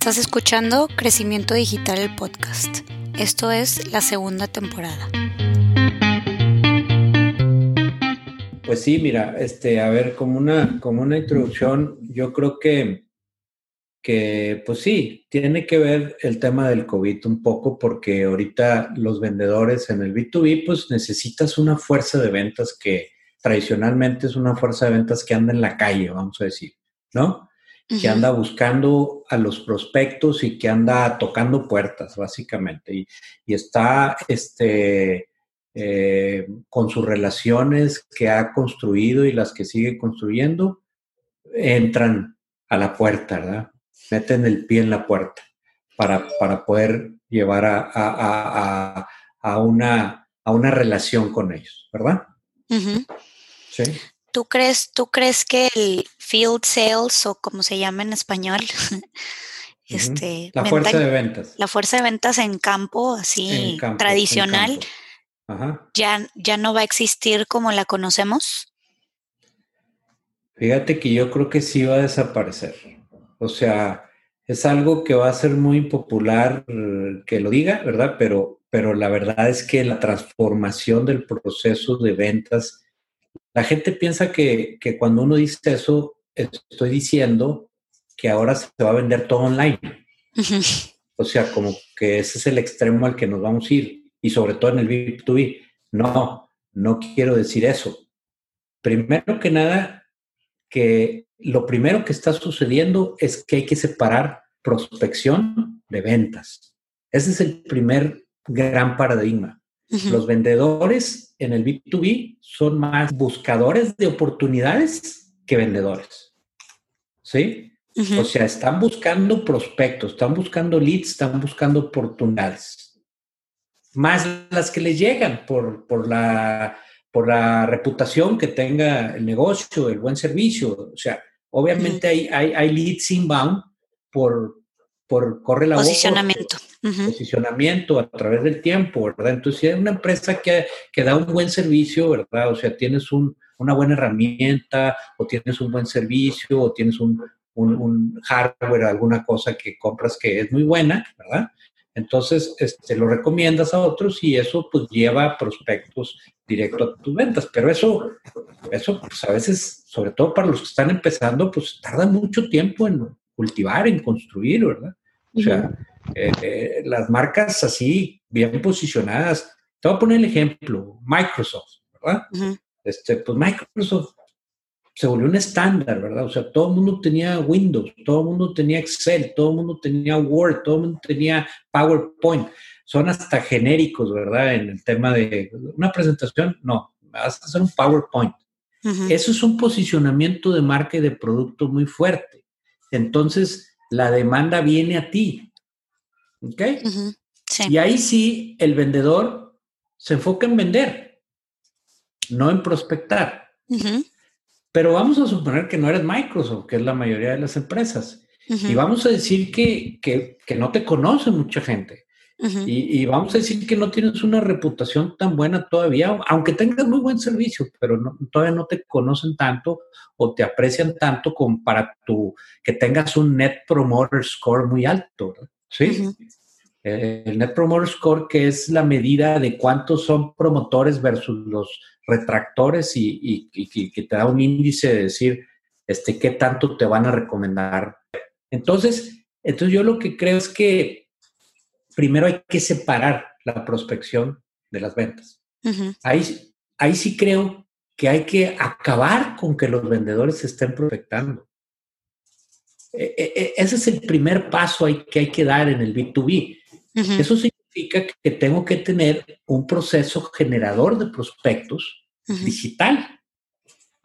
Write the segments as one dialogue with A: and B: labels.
A: Estás escuchando Crecimiento Digital el podcast. Esto es la segunda temporada.
B: Pues sí, mira, este, a ver, como una, como una introducción, yo creo que, que, pues sí, tiene que ver el tema del COVID un poco, porque ahorita los vendedores en el B2B, pues necesitas una fuerza de ventas que tradicionalmente es una fuerza de ventas que anda en la calle, vamos a decir, ¿no? Que anda buscando a los prospectos y que anda tocando puertas, básicamente. Y, está este, eh, con sus relaciones que ha construido y las que sigue construyendo, entran a la puerta, ¿verdad? Meten el pie en la puerta para, para poder llevar a, a, una, a una relación con ellos, ¿verdad?
A: Sí. ¿Tú crees, ¿Tú crees que el field sales o como se llama en español,
B: este, la fuerza de ventas,
A: la fuerza de ventas en campo, así tradicional, Ya, ya no va a existir como la conocemos?
B: Fíjate que yo creo que sí va a desaparecer. O sea, es algo que va a ser muy popular que lo diga, ¿verdad? Pero, pero la verdad es que la transformación del proceso de ventas la gente piensa que, cuando uno dice eso, estoy diciendo que ahora se va a vender todo online. O sea, como que ese es el extremo al que nos vamos a ir, y sobre todo en el B2B. No, no quiero decir eso. Primero que nada, que lo primero que está sucediendo es que hay que separar prospección de ventas. Ese es el primer gran paradigma. Los vendedores en el B2B son más buscadores de oportunidades que vendedores. ¿Sí? O sea, están buscando prospectos, están buscando leads, están buscando oportunidades. Más las que les llegan por, por, la, por la reputación que tenga el negocio, el buen servicio. O sea, obviamente hay, hay, hay leads inbound por, por corre la
A: posicionamiento.
B: Posicionamiento a través del tiempo, ¿verdad? Entonces, si hay una empresa que, que da un buen servicio, ¿verdad? O sea, tienes un, una buena herramienta, o tienes un buen servicio, o tienes un, un, hardware, alguna cosa que compras que es muy buena, ¿verdad? Entonces, este, lo recomiendas a otros y eso pues lleva prospectos directo a tus ventas. Pero eso, eso pues a veces, sobre todo para los que están empezando, pues tarda mucho tiempo en cultivar, en construir, ¿verdad? O sea, eh, eh, las marcas así, bien posicionadas. Te voy a poner el ejemplo, Microsoft, ¿verdad? este, pues Microsoft se volvió un estándar, ¿verdad? O sea, todo el mundo tenía Windows, todo el mundo tenía Excel, todo el mundo tenía Word, todo el mundo tenía PowerPoint. Son hasta genéricos, ¿verdad? En el tema de una presentación, no, vas a hacer un PowerPoint. Eso es un posicionamiento de marca y de producto muy fuerte. Entonces, la demanda viene a ti. ¿Ok? Y ahí sí, el vendedor se enfoca en vender, no en prospectar. Pero vamos a suponer que no eres Microsoft, que es la mayoría de las empresas. Y vamos a decir que, que, que, no te conoce mucha gente y, vamos a decir que no tienes una reputación tan buena todavía, aunque tengas muy buen servicio, pero todavía no te conocen tanto o te aprecian tanto como para tu, que tengas un Net Promoter Score muy alto. ¿Sí? Eh, el Net Promoter Score, que es la medida de cuántos son promotores versus los retractores y, y que te da un índice de decir este, qué tanto te van a recomendar. Entonces, entonces yo lo que creo es que primero hay que separar la prospección de las ventas. ahí, ahí sí creo que hay que acabar con que los vendedores estén prospectando. E, e, e, ese es el primer paso que hay que dar en el B2B. Eso significa que tengo que tener un proceso generador de prospectos digital.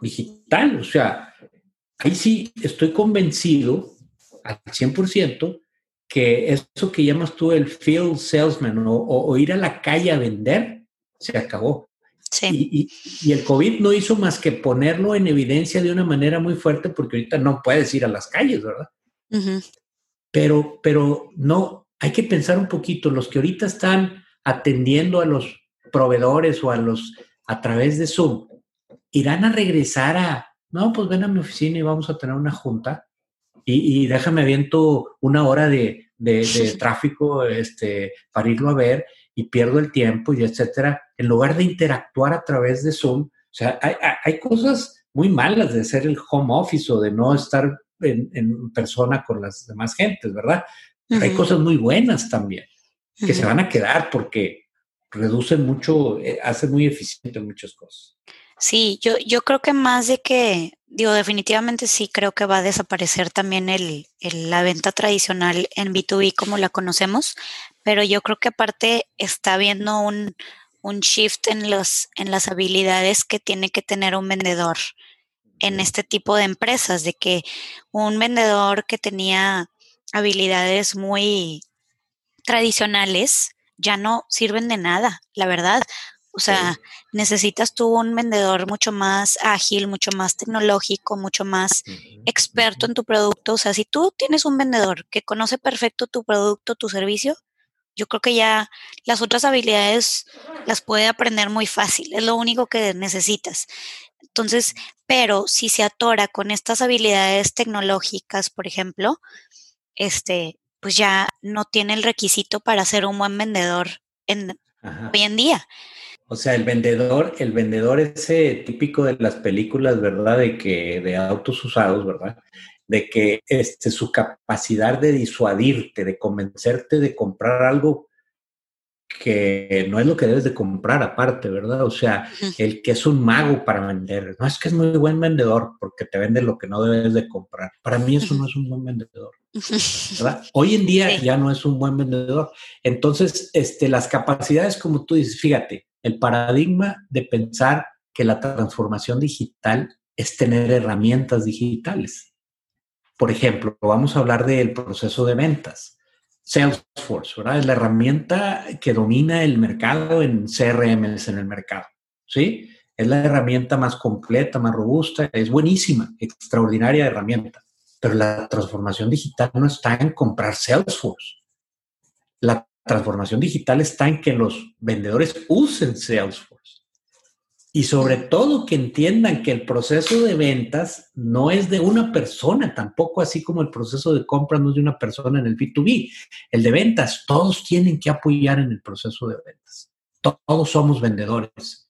B: Digital, o sea, ahí sí estoy convencido al 100% que eso que llamas tú el field salesman o, ir a la calle a vender, se acabó. Sí. Y, el COVID no hizo más que ponerlo en evidencia de una manera muy fuerte porque ahorita no puedes ir a las calles, ¿verdad? pero, pero no, hay que pensar un poquito, los que ahorita están atendiendo a los proveedores o a los a través de Zoom, irán a regresar a, no, pues ven a mi oficina y vamos a tener una junta. Y, déjame aviento una hora de, tráfico este, para irlo a ver y pierdo el tiempo y etcétera, en lugar de interactuar a través de Zoom. O sea, hay, cosas muy malas de hacer el home office o de no estar en, persona con las demás gentes, ¿verdad? Hay cosas muy buenas también que se van a quedar porque reducen mucho, eh, hacen muy eficiente muchas cosas.
A: Sí, yo, yo creo que más de que, digo, definitivamente sí creo que va a desaparecer también el, la venta tradicional en B2B como la conocemos, pero yo creo que aparte está habiendo un, un shift en, los, en las habilidades que tiene que tener un vendedor en este tipo de empresas, de que un vendedor que tenía habilidades muy tradicionales ya no sirven de nada, la verdad. O sea, necesitas tú un vendedor mucho más ágil, mucho más tecnológico, mucho más experto en tu producto. O sea, si tú tienes un vendedor que conoce perfecto tu producto, tu servicio, yo creo que ya las otras habilidades las puede aprender muy fácil. Es lo único que necesitas. Entonces, pero si se atora con estas habilidades tecnológicas, por ejemplo, este, pues ya no tiene el requisito para ser un buen vendedor en, hoy en día.
B: O sea, el vendedor, el vendedor ese típico de las películas, ¿verdad? De que, de autos usados, ¿verdad? De que este, su capacidad de disuadirte, de convencerte de comprar algo que no es lo que debes de comprar aparte, ¿verdad? O sea, el que es un mago para vender, no es que es muy buen vendedor porque te vende lo que no debes de comprar. Para mí eso no es un buen vendedor, ¿verdad? Hoy en día ya no es un buen vendedor. Entonces, este, las capacidades, como tú dices, fíjate, el paradigma de pensar que la transformación digital es tener herramientas digitales. Por ejemplo, vamos a hablar del proceso de ventas Salesforce, ¿verdad? Es la herramienta que domina el mercado en CRMs en el mercado, ¿sí? Es la herramienta más completa, más robusta, es buenísima, extraordinaria herramienta. Pero la transformación digital no está en comprar Salesforce. La transformación digital está en que los vendedores usen Salesforce. Y sobre todo que entiendan que el proceso de ventas no es de una persona, tampoco así como el proceso de compra no es de una persona en el B2B. El de ventas, todos tienen que apoyar en el proceso de ventas. Todos somos vendedores.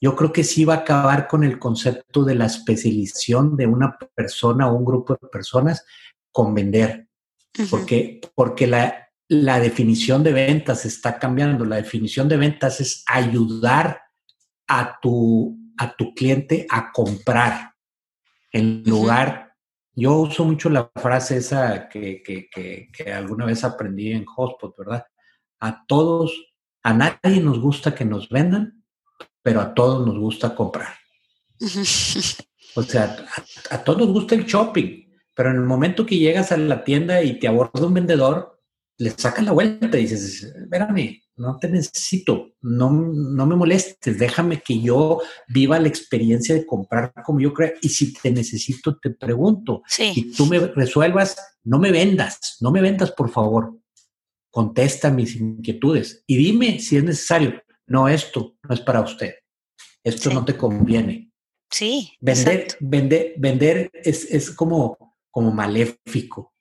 B: Yo creo que sí va a acabar con el concepto de la especialización de una persona o un grupo de personas con vender. Porque, porque la, la definición de ventas está cambiando. La definición de ventas es ayudar a tu, a tu cliente a comprar. En lugar, yo uso mucho la frase esa que, que, que, alguna vez aprendí en Hotspot, ¿verdad? A todos, a nadie nos gusta que nos vendan, pero a todos nos gusta comprar. o sea, a, a, todos nos gusta el shopping, pero en el momento que llegas a la tienda y te aborda un vendedor, le sacas la vuelta y dices, espérame, no te necesito, no, no me molestes, déjame que yo viva la experiencia de comprar como yo creo. Y si te necesito, te pregunto. Y tú me resuelvas, no me vendas, no me vendas, por favor. Contesta mis inquietudes y dime si es necesario. No, esto no es para usted. Esto no te conviene.
A: Sí.
B: Vender, vender, vender es, es como, como maléfico.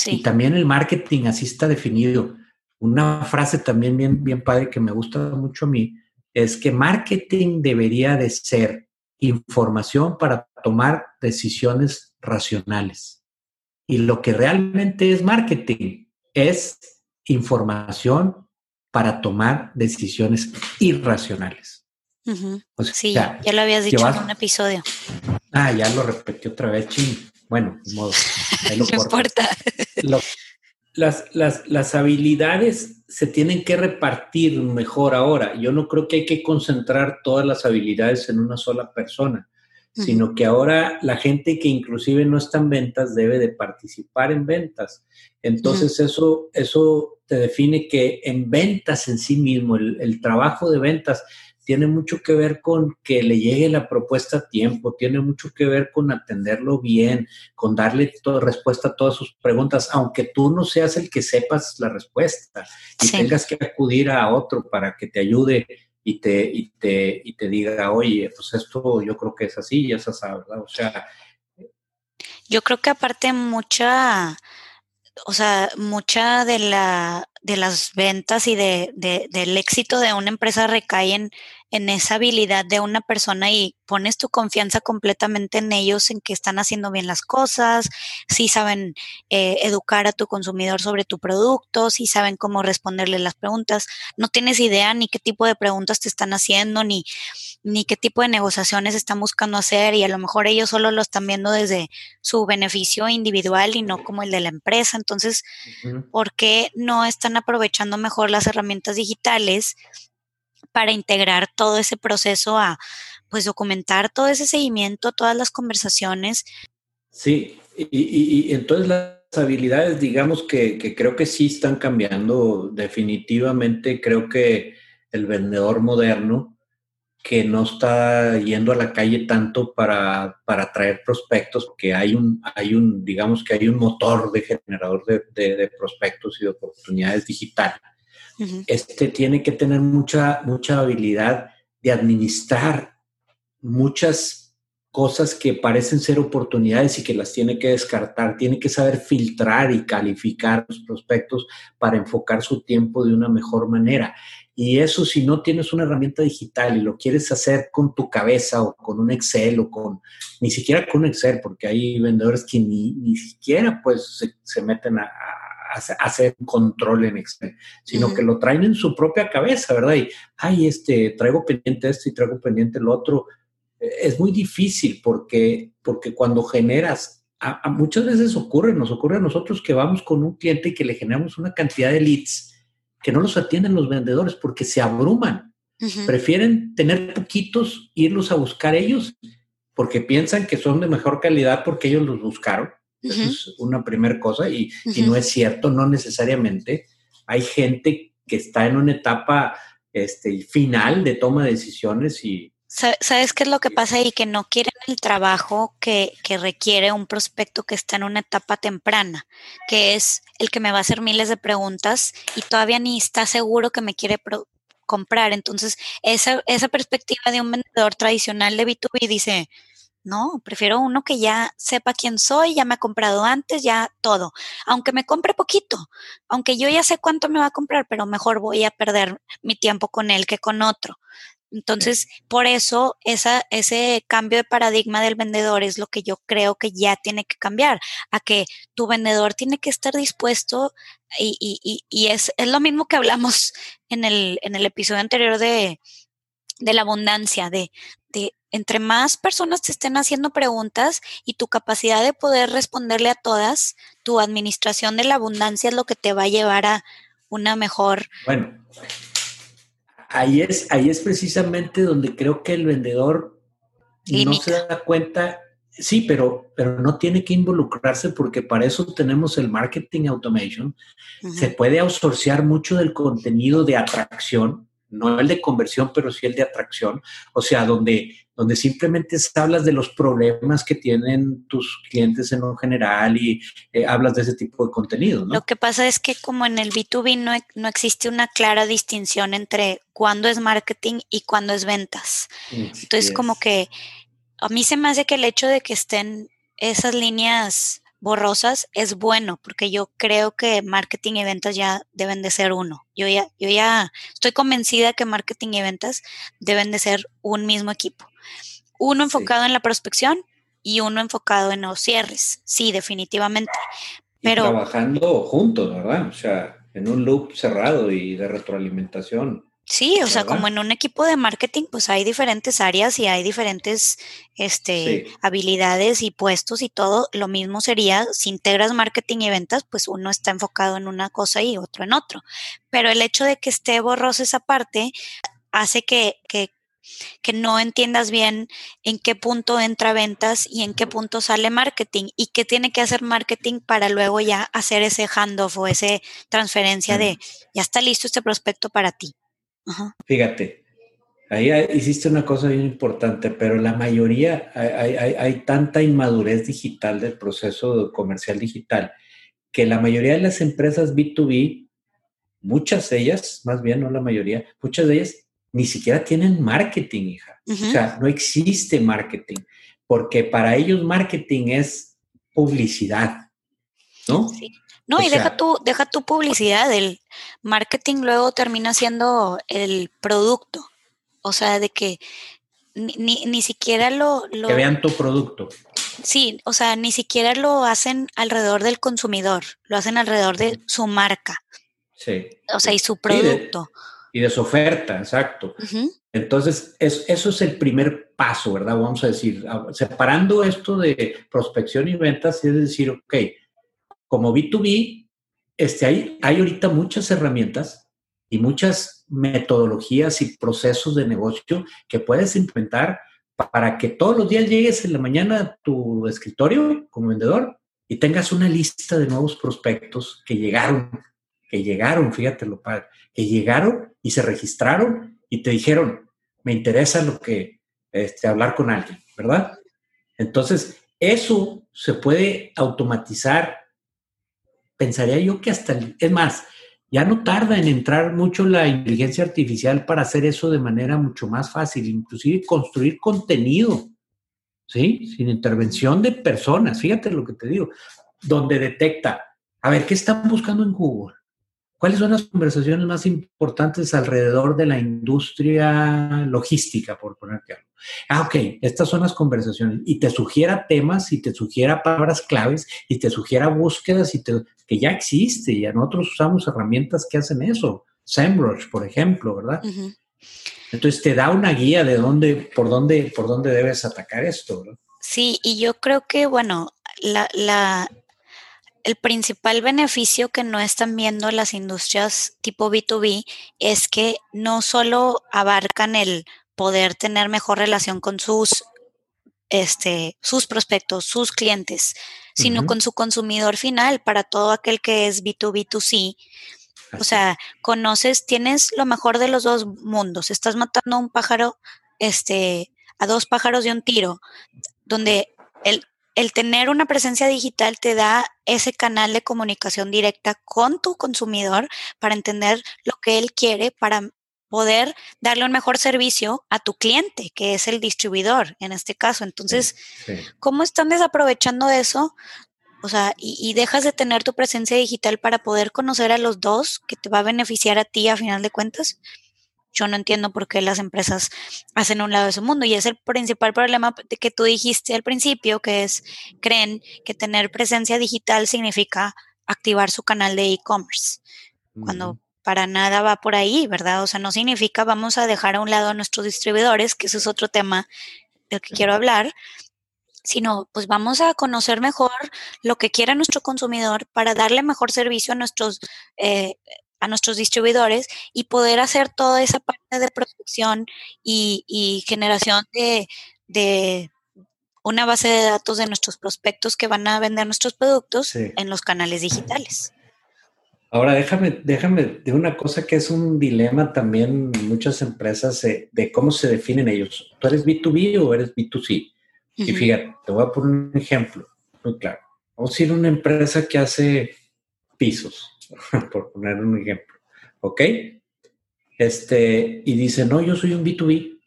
B: Sí. Y también el marketing así está definido una frase también bien, bien padre que me gusta mucho a mí es que marketing debería de ser información para tomar decisiones racionales. Y lo que realmente es marketing es información para tomar decisiones irracionales.
A: sí, ya lo habías dicho en un episodio.
B: Ah, ya lo repetí otra vez, ching. Bueno, de modo.
A: no importa
B: las, las, las, habilidades se tienen que repartir mejor ahora. Yo no creo que hay que concentrar todas las habilidades en una sola persona, sino que ahora la gente que inclusive no está en ventas debe de participar en ventas. Entonces eso, eso te define que en ventas en sí mismo, el, el trabajo de ventas tiene mucho que ver con que le llegue la propuesta a tiempo, tiene mucho que ver con atenderlo bien, con darle respuesta a todas sus preguntas, aunque tú no seas el que sepas la respuesta y tengas que acudir a otro para que te ayude y te, y te, y te diga, oye, pues esto yo creo que es así y es así, ¿verdad? O sea...
A: Yo creo que aparte mucha, o sea, mucha de la de las ventas y de, del éxito de una empresa recae en, esa habilidad de una persona y pones tu confianza completamente en ellos, en que están haciendo bien las cosas, si saben eh, educar a tu consumidor sobre tu producto, si saben cómo responderle las preguntas. No tienes idea ni qué tipo de preguntas te están haciendo, ni, ni qué tipo de negociaciones están buscando hacer y a lo mejor ellos solo lo están viendo desde su beneficio individual y no como el de la empresa. Entonces, ¿por qué no están aprovechando mejor las herramientas digitales para integrar todo ese proceso a, pues, documentar todo ese seguimiento, todas las conversaciones.
B: Sí, y, entonces las habilidades, digamos que, que, creo que sí están cambiando definitivamente. Creo que el vendedor moderno que no está yendo a la calle tanto para, para traer prospectos, que hay un, hay un, digamos que hay un motor de generador de, de, prospectos y de oportunidades Este tiene que tener mucha, mucha habilidad de administrar muchas cosas que parecen ser oportunidades y que las tiene que descartar. Tiene que saber filtrar y calificar los prospectos para enfocar su tiempo de una mejor manera. Y eso si no tienes una herramienta digital y lo quieres hacer con tu cabeza o con un Excel o con, ni siquiera con Excel, porque hay vendedores que ni, ni siquiera pues se, meten a, hacer control en Excel, sino que lo traen en su propia cabeza, ¿verdad? Y, ay, este, traigo pendiente esto y traigo pendiente lo otro. Es muy difícil porque, porque cuando generas, muchas veces ocurre, nos ocurre a nosotros que vamos con un cliente y que le generamos una cantidad de leads que no los atienden los vendedores porque se abruman. Prefieren tener poquitos, irlos a buscar ellos, porque piensan que son de mejor calidad porque ellos los buscaron. Es una primera cosa y, no es cierto, no necesariamente. Hay gente que está en una etapa este, final de toma de decisiones y,
A: ¿Sabes qué es lo que pasa ahí? Que no quieren el trabajo que, que, requiere un prospecto que está en una etapa temprana, que es el que me va a hacer miles de preguntas y todavía ni está seguro que me quiere comprar. Entonces, esa, esa perspectiva de un vendedor tradicional de B2B dice, no, prefiero uno que ya sepa quién soy, ya me ha comprado antes, ya todo. Aunque me compre poquito, aunque yo ya sé cuánto me va a comprar, pero mejor voy a perder mi tiempo con él que con otro. Entonces, por eso esa, ese cambio de paradigma del vendedor es lo que yo creo que ya tiene que cambiar, a que tu vendedor tiene que estar dispuesto y, y, y es, es, lo mismo que hablamos en el, en el episodio anterior de, de la abundancia, de, de entre más personas te estén haciendo preguntas y tu capacidad de poder responderle a todas, tu administración de la abundancia es lo que te va a llevar a una mejor...
B: Bueno ahí es, ahí es precisamente donde creo que el vendedor no se da cuenta, sí, pero, pero no tiene que involucrarse porque para eso tenemos el marketing automation. Se puede outsourcear mucho del contenido de atracción, no el de conversión, pero sí el de atracción. O sea, donde donde simplemente hablas de los problemas que tienen tus clientes en lo general y eh, hablas de ese tipo de contenido. ¿no?
A: Lo que pasa es que como en el B2B no, no existe una clara distinción entre cuándo es marketing y cuándo es ventas. Entonces como que a mí se me hace que el hecho de que estén esas líneas borrosas es bueno, porque yo creo que marketing y ventas ya deben de ser uno. Yo ya, yo ya estoy convencida que marketing y ventas deben de ser un mismo equipo. Uno enfocado en la prospección y uno enfocado en los cierres. Sí, definitivamente. Pero,
B: trabajando juntos, ¿verdad? O sea, en un loop cerrado y de retroalimentación.
A: Sí, o sea, como en un equipo de marketing, pues hay diferentes áreas y hay diferentes este, habilidades y puestos y todo. Lo mismo sería si integras marketing y ventas, pues uno está enfocado en una cosa y otro en otro. Pero el hecho de que esté borrosa esa parte hace que, que que no entiendas bien en qué punto entra ventas y en qué punto sale marketing y qué tiene que hacer marketing para luego ya hacer ese handoff o esa transferencia de ya está listo este prospecto para ti.
B: Fíjate, ahí hiciste una cosa bien importante, pero la mayoría, hay, hay tanta inmadurez digital del proceso comercial digital que la mayoría de las empresas B2B, muchas de ellas, más bien no la mayoría, muchas de ellas ni siquiera tienen marketing, hija. O sea, no existe marketing, porque para ellos marketing es publicidad, ¿no?
A: Sí. No, y deja tu, deja tu publicidad, el marketing luego termina siendo el producto. O sea, de que ni, ni, siquiera lo, lo,
B: Que vean tu producto.
A: Sí, o sea, ni siquiera lo hacen alrededor del consumidor, lo hacen alrededor de su marca.
B: Sí.
A: O sea, y su producto.
B: Y de, y de su oferta, exacto. Uh -huh. Entonces, es, eso es el primer paso, ¿verdad? Vamos a decir, separando esto de prospección y ventas, es decir, ok, como B2B, este, hay, hay ahorita muchas herramientas y muchas metodologías y procesos de negocio que puedes implementar para que todos los días llegues en la mañana a tu escritorio como vendedor y tengas una lista de nuevos prospectos que llegaron, que llegaron, fíjate lo padre, que llegaron y se registraron y te dijeron, me interesa lo que, este, hablar con alguien, ¿verdad? Entonces, eso se puede automatizar pensaría yo que hasta, es más, ya no tarda en entrar mucho la inteligencia artificial para hacer eso de manera mucho más fácil, inclusive construir contenido, ¿sí? Sin intervención de personas, fíjate lo que te digo, donde detecta, a ver, ¿qué están buscando en Google? ¿Cuáles son las conversaciones más importantes alrededor de la industria logística, por ponerte algo? Ah, ok, estas son las conversaciones. Y te sugiera temas, y te sugiera palabras claves, y te sugiera búsquedas, y te, que ya existe. Y nosotros usamos herramientas que hacen eso. SEMrush, por ejemplo, ¿verdad? Uh -huh. Entonces te da una guía de dónde, por dónde, por dónde debes atacar esto, ¿verdad?
A: Sí, y yo creo que, bueno, la, la, el principal beneficio que no están viendo las industrias tipo B2B es que no solo abarcan el poder tener mejor relación con sus, este, sus prospectos, sus clientes, sino uh -huh. con su consumidor final para todo aquel que es B2B2C. O sea, conoces, tienes lo mejor de los dos mundos. Estás matando a un pájaro, este, a dos pájaros de un tiro, donde el, el tener una presencia digital te da ese canal de comunicación directa con tu consumidor para entender lo que él quiere, para poder darle un mejor servicio a tu cliente, que es el distribuidor en este caso. Entonces, sí, sí. ¿cómo están desaprovechando eso? O sea, y, y, dejas de tener tu presencia digital para poder conocer a los dos, que te va a beneficiar a ti a final de cuentas. Yo no entiendo por qué las empresas hacen un lado de su mundo y es el principal problema que tú dijiste al principio, que es, creen que tener presencia digital significa activar su canal de e-commerce, uh -huh. cuando para nada va por ahí, ¿verdad? O sea, no significa vamos a dejar a un lado a nuestros distribuidores, que ese es otro tema del que quiero hablar, sino pues vamos a conocer mejor lo que quiera nuestro consumidor para darle mejor servicio a nuestros eh, a nuestros distribuidores y poder hacer toda esa parte de producción y, y generación de, de, una base de datos de nuestros prospectos que van a vender nuestros productos sí. en los canales digitales.
B: Ahora déjame, déjame de una cosa que es un dilema también muchas empresas de, de cómo se definen ellos. ¿Tú eres B2B o eres B2C? Uh -huh. Y fíjate, te voy a poner un ejemplo muy claro. Vamos a ir a una empresa que hace pisos por poner un ejemplo, ¿ok? Este, y dice, no, yo soy un B2B.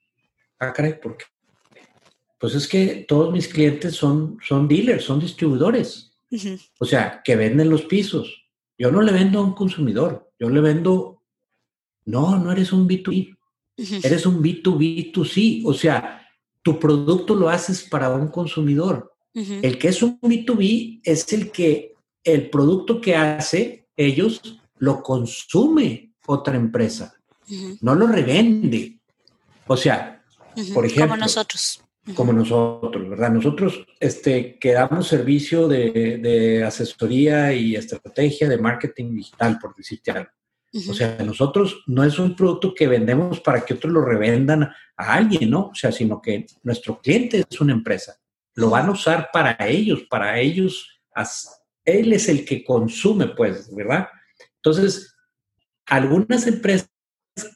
B: Ah, caray, ¿por qué? Pues es que todos mis clientes son, son dealers, son distribuidores. Uh -huh. O sea, que venden los pisos. Yo no le vendo a un consumidor, yo le vendo, no, no eres un B2B, uh -huh. eres un B2B2C. O sea, tu producto lo haces para un consumidor. Uh -huh. El que es un B2B es el que el producto que hace ellos lo consume otra empresa, uh -huh. no lo revende. O sea, uh -huh. por ejemplo.
A: Como nosotros.
B: Uh -huh. Como nosotros, ¿verdad? Nosotros este, que damos servicio de, de, asesoría y estrategia de marketing digital, por decirte algo. O sea, nosotros no es un producto que vendemos para que otros lo revendan a alguien, ¿no? O sea, sino que nuestro cliente es una empresa. Lo van a usar para ellos, para ellos él es el que consume, pues, ¿verdad? Entonces, algunas empresas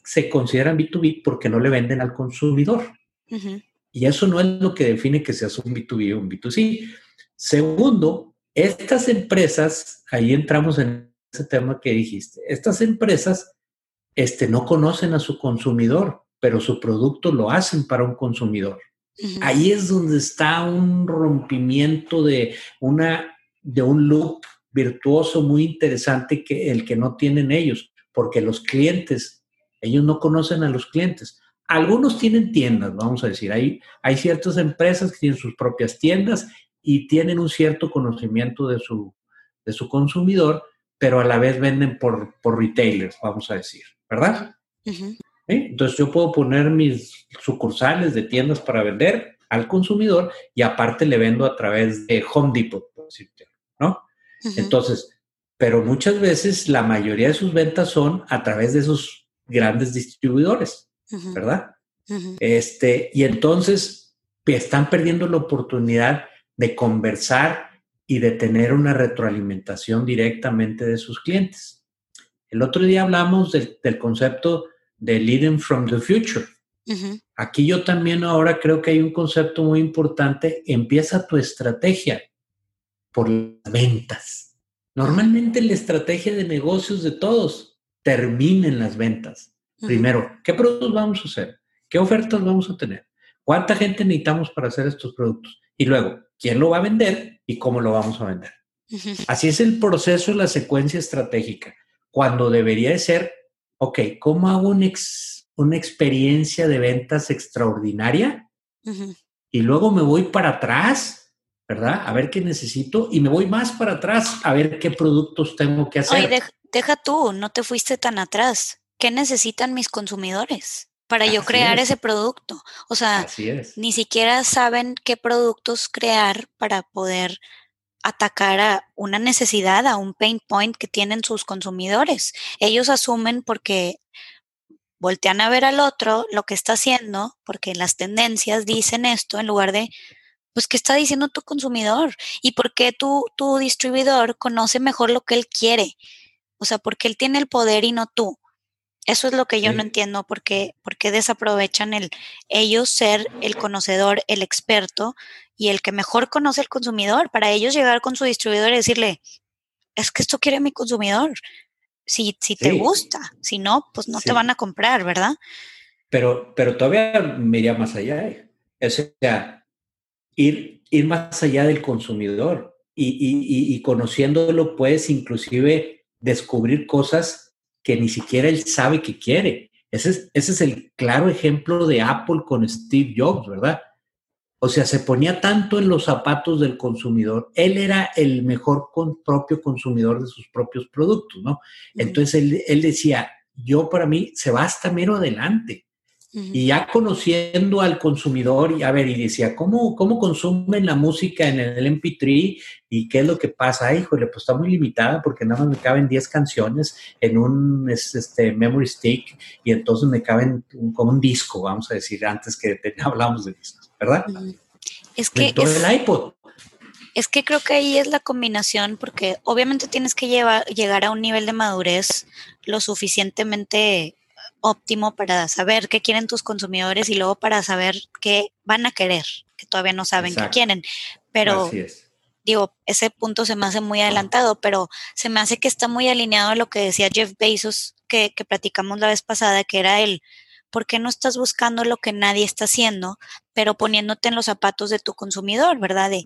B: se consideran B2B porque no le venden al consumidor. Uh -huh. Y eso no es lo que define que seas un B2B o un B2C. Segundo, estas empresas, ahí entramos en ese tema que dijiste, estas empresas este, no conocen a su consumidor, pero su producto lo hacen para un consumidor. Ahí es donde está un rompimiento de, una, de un loop virtuoso muy interesante que el que no tienen ellos, porque los clientes, ellos no conocen a los clientes. Algunos tienen tiendas, vamos a decir, hay, hay ciertas empresas que tienen sus propias tiendas y tienen un cierto conocimiento de su, de su consumidor, pero a la vez venden por, por retailers, vamos a decir, ¿verdad? Entonces yo puedo poner mis sucursales de tiendas para vender al consumidor y aparte le vendo a través de Home Depot, por decirte, ¿no? Entonces, pero muchas veces la mayoría de sus ventas son a través de esos grandes distribuidores, ¿verdad? Este, y entonces están perdiendo la oportunidad de conversar y de tener una retroalimentación directamente de sus clientes. El otro día hablamos del concepto de Leading from the Future. Aquí yo también ahora creo que hay un concepto muy importante. Empieza tu estrategia por las ventas. Normalmente la estrategia de negocios de todos termina en las ventas. Primero, ¿qué productos vamos a hacer? ¿Qué ofertas vamos a tener? ¿Cuánta gente necesitamos para hacer estos productos? Y luego, ¿quién lo va a vender y cómo lo vamos a vender? Así es el proceso de la secuencia estratégica, cuando debería de ser ok, ¿cómo hago una experiencia de ventas extraordinaria? Y luego me voy para atrás, ¿verdad? A ver qué necesito y me voy más para atrás a ver qué productos tengo que hacer.
A: Oye, deja, tú, no te fuiste tan atrás. ¿Qué necesitan mis consumidores? para yo crear ese producto. O sea, ni siquiera saben qué productos crear para poder atacar a una necesidad, a un pain point que tienen sus consumidores. Ellos asumen porque voltean a ver al otro lo que está haciendo, porque las tendencias dicen esto en lugar de, pues, ¿qué está diciendo tu consumidor? ¿Y por qué tu, tu distribuidor conoce mejor lo que él quiere? O sea, porque él tiene el poder y no tú. Eso es lo que yo no entiendo, porque, porque desaprovechan el ellos ser el conocedor, el experto y el que mejor conoce al consumidor. Para ellos llegar con su distribuidor y decirle, es que esto quiere mi consumidor. Si, si te gusta, si no, pues no te van a comprar, ¿verdad?
B: Pero, pero todavía me iría más allá. ¿eh? O sea, ir, ir más allá del consumidor y, y, y conociéndolo puedes inclusive descubrir cosas que ni siquiera él sabe que quiere. Ese es, ese es el claro ejemplo de Apple con Steve Jobs, ¿verdad? O sea, se ponía tanto en los zapatos del consumidor. Él era el mejor propio consumidor de sus propios productos, ¿no? Entonces él, él, decía, yo para mí se va hasta mero adelante. Y ya conociendo al consumidor, y a ver, y decía, ¿cómo, ¿cómo consumen la música en el MP3? ¿Y qué es lo que pasa? Híjole, pues está muy limitada porque nada más me caben 10 canciones en un este, memory stick y entonces me caben como un disco, vamos a decir, antes que hablamos de discos, ¿verdad?
A: Es que... Es, el iPod. Es que creo que ahí es la combinación porque obviamente tienes que llevar, llegar a un nivel de madurez lo suficientemente óptimo para saber qué quieren tus consumidores y luego para saber qué van a querer, que todavía no saben qué quieren. Pero digo, ese punto se me hace muy adelantado, pero se me hace que está muy alineado a lo que decía Jeff Bezos, que, que platicamos la vez pasada, que era el, ¿por qué no estás buscando lo que nadie está haciendo, pero poniéndote en los zapatos de tu consumidor, ¿verdad? De,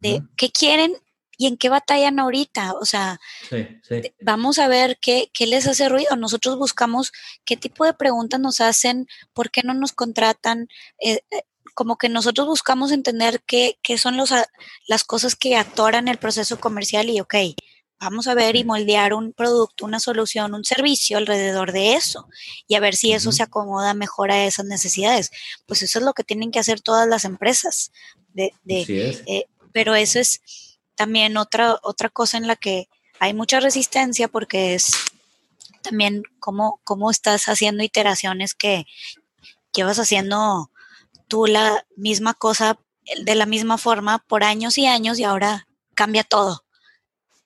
A: de qué quieren y en qué batallan ahorita. O sea, vamos a ver qué, qué, les hace ruido. Nosotros buscamos qué tipo de preguntas nos hacen, por qué no nos contratan. Eh, eh, como que nosotros buscamos entender qué, qué son los, las cosas que atoran el proceso comercial y, ok, vamos a ver y moldear un producto, una solución, un servicio alrededor de eso y a ver si eso se acomoda mejor a esas necesidades. Pues eso es lo que tienen que hacer todas las empresas. De, de eh, pero eso es también otra, otra cosa en la que hay mucha resistencia porque es también cómo, cómo estás haciendo iteraciones que llevas haciendo tú la misma cosa de la misma forma por años y años y ahora cambia todo.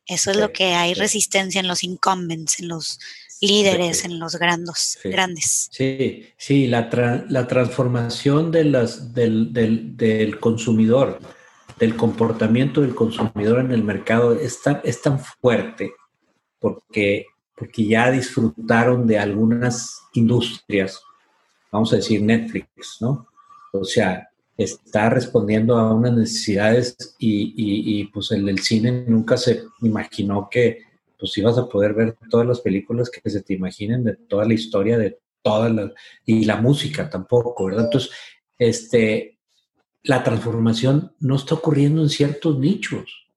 A: Eso es lo que hay resistencia en los incumbents, en los líderes, en los grandes.
B: Sí.
A: grandes.
B: Sí, sí, la, la transformación de las, del, del, del consumidor del comportamiento del consumidor en el mercado es tan, es tan fuerte porque, porque ya disfrutaron de algunas industrias, vamos a decir Netflix, ¿no? O sea, está respondiendo a unas necesidades y, pues el, el, cine nunca se imaginó que pues ibas a poder ver todas las películas que se te imaginen de toda la historia de todas las y la música tampoco, ¿verdad? Entonces, este la transformación no está ocurriendo en ciertos nichos.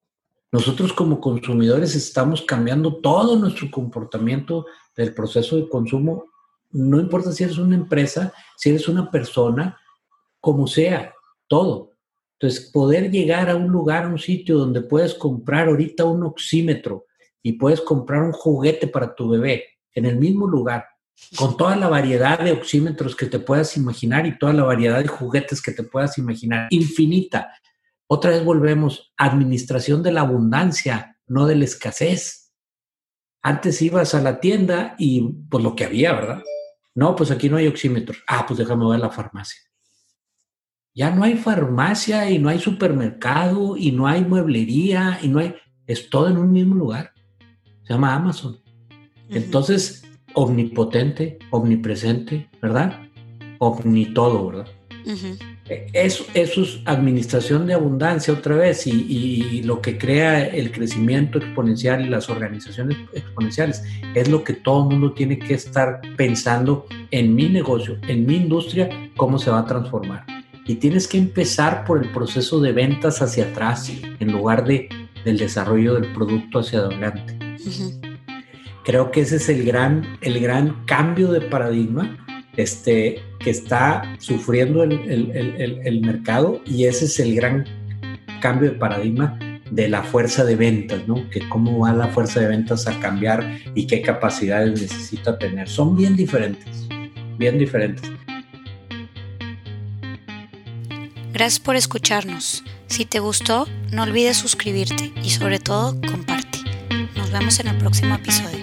B: Nosotros como consumidores estamos cambiando todo nuestro comportamiento del proceso de consumo. No importa si eres una empresa, si eres una persona, como sea, todo. Entonces, poder llegar a un lugar, a un sitio donde puedes comprar ahorita un oxímetro y puedes comprar un juguete para tu bebé en el mismo lugar, con toda la variedad de oxímetros que te puedas imaginar y toda la variedad de juguetes que te puedas imaginar, infinita. Otra vez volvemos, administración de la abundancia, no de la escasez. Antes ibas a la tienda y pues lo que había, ¿verdad? No, pues aquí no hay oxímetros. Ah, pues déjame ver la farmacia. Ya no hay farmacia y no hay supermercado y no hay mueblería y no hay... Es todo en un mismo lugar. Se llama Amazon. Entonces, omnipotente, omnipresente, ¿verdad? Omni todo, ¿verdad? E, eso, es administración de abundancia otra vez y, y, lo que crea el crecimiento exponencial y las organizaciones exponenciales es lo que todo el mundo tiene que estar pensando en mi negocio, en mi industria, cómo se va a transformar. Y tienes que empezar por el proceso de ventas hacia atrás en lugar de, del desarrollo del producto hacia adelante. Creo que ese es el gran, el gran cambio de paradigma este, que está sufriendo el, el, el, mercado y ese es el gran cambio de paradigma de la fuerza de ventas, ¿no? Que cómo va la fuerza de ventas a cambiar y qué capacidades necesita tener. Son bien diferentes, bien diferentes.
A: Gracias por escucharnos. Si te gustó, no olvides suscribirte y sobre todo comparte. Nos vemos en el próximo episodio.